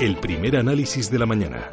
el primer análisis de la mañana.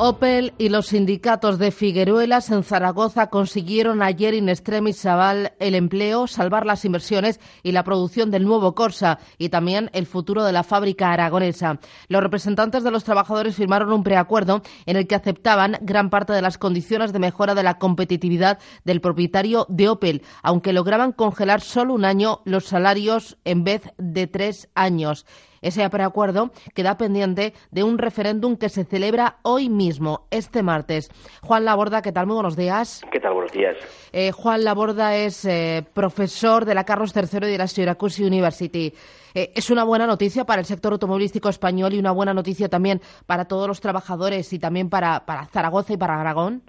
Opel y los sindicatos de Figueruelas en Zaragoza consiguieron ayer in extremis Chaval el empleo, salvar las inversiones y la producción del nuevo Corsa y también el futuro de la fábrica aragonesa. Los representantes de los trabajadores firmaron un preacuerdo en el que aceptaban gran parte de las condiciones de mejora de la competitividad del propietario de Opel, aunque lograban congelar solo un año los salarios en vez de tres años. Ese preacuerdo queda pendiente de un referéndum que se celebra hoy mismo, este martes. Juan Laborda, ¿qué tal? Muy buenos días. ¿Qué tal? Buenos días. Eh, Juan Laborda es eh, profesor de la Carlos III y de la Syracuse University. Eh, es una buena noticia para el sector automovilístico español y una buena noticia también para todos los trabajadores y también para, para Zaragoza y para Aragón.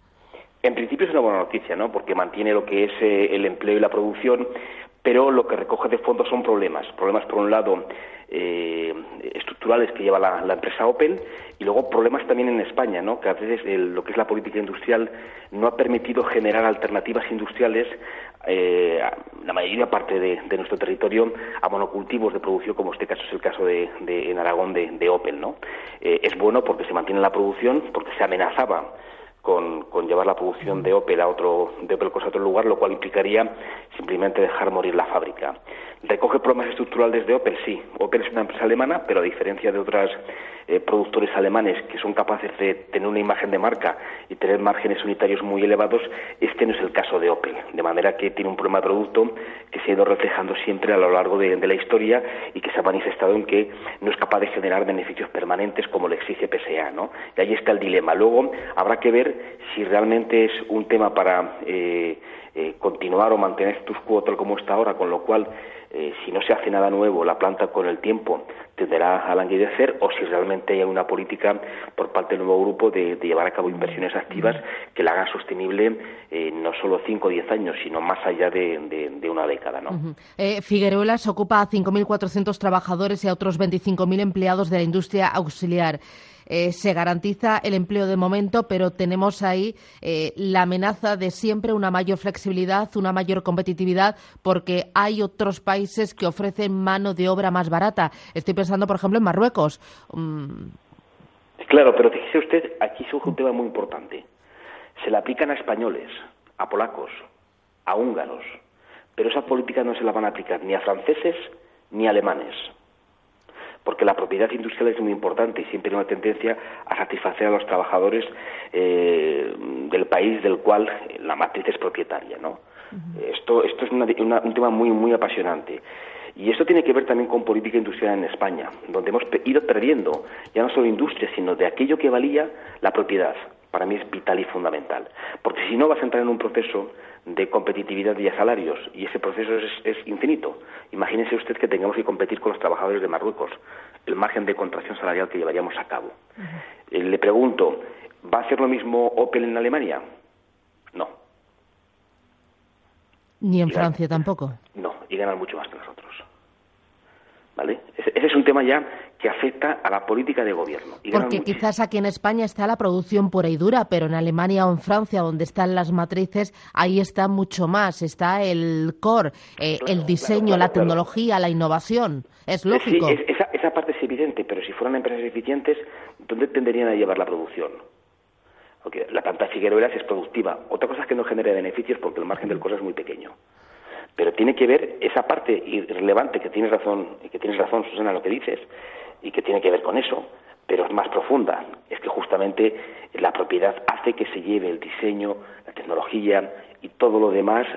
En principio es una buena noticia, ¿no? Porque mantiene lo que es el empleo y la producción, pero lo que recoge de fondo son problemas. Problemas, por un lado, eh, estructurales que lleva la, empresa Opel y luego problemas también en España, ¿no? que a veces lo que es la política industrial no ha permitido generar alternativas industriales eh, la mayoría parte de, nuestro territorio a monocultivos de producción, como este caso es el caso de, en Aragón de, Opel. ¿no? Eh, es bueno porque se mantiene la producción, porque se amenazaba con, llevar la producción de Opel a otro, de Opel a otro lugar, lo cual implicaría simplemente dejar morir la fábrica. ¿Recoge problemas estructurales de Opel? Sí. Opel es una empresa alemana, pero a diferencia de otros eh, productores alemanes que son capaces de tener una imagen de marca y tener márgenes unitarios muy elevados, este no es el caso de Opel. De manera que tiene un problema de producto que se ha ido reflejando siempre a lo largo de, la historia y que se ha manifestado en que no es capaz de generar beneficios permanentes como le exige PSA. ¿no? Y ahí está el dilema. Luego habrá que ver si realmente es un tema para eh, eh, continuar o mantener status quo como está ahora, con lo cual eh, si no se hace nada nuevo, la planta con el tiempo tenderá a languidecer o si realmente hay una política por parte del nuevo grupo de, llevar a cabo inversiones activas que la hagan sostenible eh, no solo 5 o 10 años, sino más allá de, una década. ¿no? Eh, Figueruelas ocupa a 5.400 trabajadores y a otros 25.000 empleados de la industria auxiliar. Eh, se garantiza el empleo de momento, pero tenemos ahí eh, la amenaza de siempre una mayor flexibilidad, una mayor competitividad, porque hay otros países que ofrecen mano de obra más barata. Estoy pensando, por ejemplo, en Marruecos. Mm. Claro, pero fíjese usted, aquí surge un tema muy importante. Se la aplican a españoles, a polacos, a húngaros, pero esa política no se la van a aplicar ni a franceses ni a alemanes porque la propiedad industrial es muy importante y siempre hay una tendencia a satisfacer a los trabajadores eh, del país del cual la matriz es propietaria, ¿no? Esto, esto es un tema muy, muy apasionante. Y esto tiene que ver también con política industrial en España, donde hemos ido perdiendo ya no solo industria, sino de aquello que valía la propiedad. Para mí es vital y fundamental. Porque si no vas a entrar en un proceso de competitividad y salarios, y ese proceso es, infinito. Imagínese usted que tengamos que competir con los trabajadores de Marruecos, el margen de contracción salarial que llevaríamos a cabo. Eh, le pregunto, ¿va a hacer lo mismo Opel en Alemania? No. Ni en Francia tampoco. No, y ganan mucho más que nosotros. ¿Vale? Ese, es un tema ya que afecta a la política de gobierno. Porque quizás aquí en España está la producción pura y dura, pero en Alemania o en Francia, donde están las matrices, ahí está mucho más. Está el core, eh, el diseño, la tecnología, la innovación. Es lógico. Sí, esa, esa parte es evidente, pero si fueran empresas eficientes, ¿dónde tenderían a llevar la producción? Porque la planta de es productiva. Otra cosa es que no genere beneficios porque el margen del costo es muy pequeño pero tiene que ver esa parte irrelevante que tienes razón que tienes razón Susana lo que dices y que tiene que ver con eso, pero es más profunda. Es que justamente la propiedad hace que se lleve el diseño, la tecnología y todo lo demás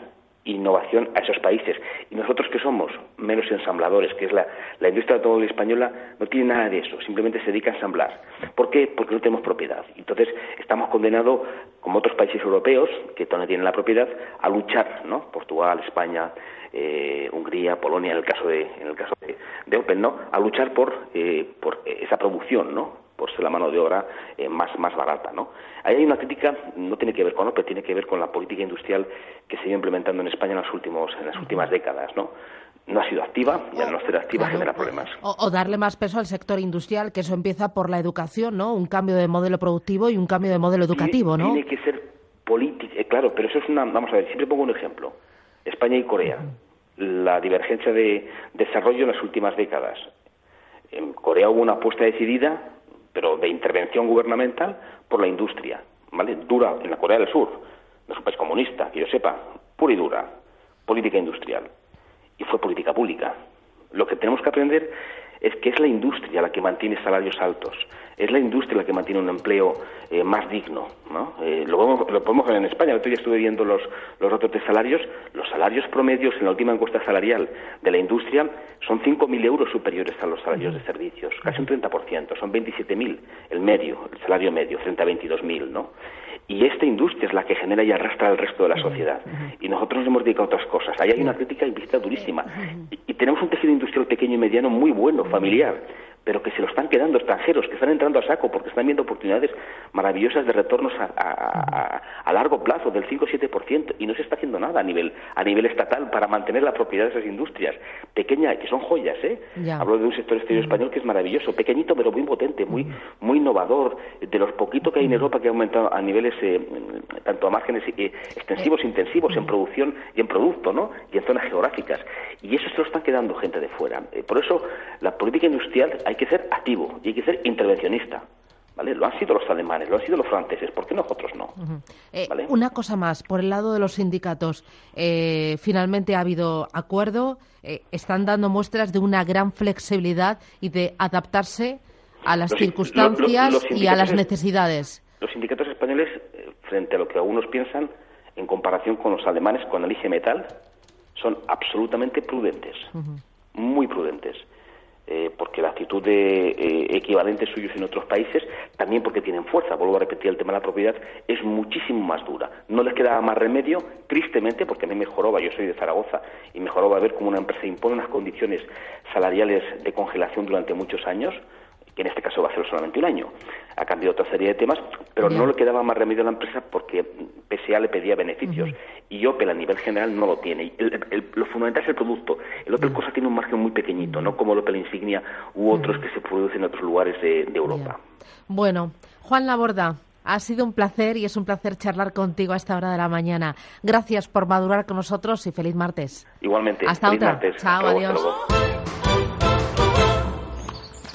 innovación a esos países. Y nosotros que somos menos ensambladores, que es la, la industria automóvil española, no tiene nada de eso, simplemente se dedica a ensamblar. ¿Por qué? Porque no tenemos propiedad. Entonces estamos condenados, como otros países europeos, que no tienen la propiedad, a luchar, ¿no? Portugal, España, eh, Hungría, Polonia, en el caso de, en el caso de, de Open, ¿no? A luchar por, eh, por esa producción, ¿no? Por ser la mano de obra eh, más, más barata. ¿no? Ahí hay una crítica, no tiene que ver con Opel, tiene que ver con la política industrial que se ha ido implementando en España en, los últimos, en las últimas décadas. ¿no? no ha sido activa y al no ser activa genera problemas. O, darle más peso al sector industrial, que eso empieza por la educación, ¿no? Un cambio de modelo productivo y un cambio de modelo educativo, ¿no? Tiene que ser política, eh, claro, pero eso es una, vamos a ver, siempre pongo un ejemplo. España y Corea, la divergencia de desarrollo en las últimas décadas. En Corea hubo una apuesta decidida, pero de intervención gubernamental, por la industria, ¿vale? Dura en la Corea del Sur, no es un país comunista, que yo sepa, pura y dura, política industrial. Y fue política pública. Lo que tenemos que aprender es que es la industria la que mantiene salarios altos, es la industria la que mantiene un empleo eh, más digno. ¿no? Eh, lo, podemos ver en España, el otro estuve viendo los, los datos de salarios, los salarios promedios en la última encuesta salarial de la industria son 5.000 euros superiores a los salarios de servicios, casi un 30%, son 27.000 el medio, el salario medio, frente a 22.000, ¿no? Y esta industria es la que genera y arrastra al resto de la sociedad. Y nosotros nos hemos dedicado a otras cosas. Ahí hay una crítica implícita durísima. Y, y, tenemos un tejido industrial pequeño y mediano muy bueno, familiar pero que se lo están quedando extranjeros, que están entrando a saco porque están viendo oportunidades maravillosas de retornos a, largo plazo del 5 o 7% y no se está haciendo nada a nivel, a nivel estatal para mantener la propiedad de esas industrias pequeñas, que son joyas, ¿eh? Hablo de un sector exterior español que es maravilloso, pequeñito pero muy potente, muy, muy innovador, de los poquitos que hay en Europa que ha aumentado a niveles eh, tanto a márgenes eh, extensivos, e intensivos en producción y en producto, ¿no? Y en zonas geográficas. Y eso se lo están quedando gente de fuera. Eh, por eso la política industrial hay que ser activo y hay que ser intervencionista. ¿Vale? Lo han sido los alemanes, lo han sido los franceses, ¿por qué nosotros no? Eh, una cosa más, por el lado de los sindicatos, eh, finalmente ha habido acuerdo, eh, están dando muestras de una gran flexibilidad y de adaptarse a las circunstancias y a las necesidades. Los sindicatos españoles, frente a lo que algunos piensan, en comparación con los alemanes con el IG Metal, son absolutamente prudentes, muy prudentes. Eh, porque la actitud de eh, equivalentes suyos en otros países, también porque tienen fuerza, vuelvo a repetir el tema de la propiedad, es muchísimo más dura. No les queda más remedio, tristemente, porque a mí me joroba, yo soy de Zaragoza, y me joroba ver cómo una empresa impone unas condiciones salariales de congelación durante muchos años, que en este caso va a ser solamente un año. Ha cambiado otra serie de temas, pero no le quedaba más remedio a la empresa porque PSA le pedía beneficios y Opel a nivel general no lo tiene. lo fundamental es el producto. El Opel cosa tiene un margen muy pequeñito, no como el Opel Insignia u otros que se producen en otros lugares de, Europa. Bueno, Juan Laborda, ha sido un placer y es un placer charlar contigo a esta hora de la mañana. Gracias por madurar con nosotros y feliz martes. Igualmente. Hasta feliz otra. Martes. Chao, adiós.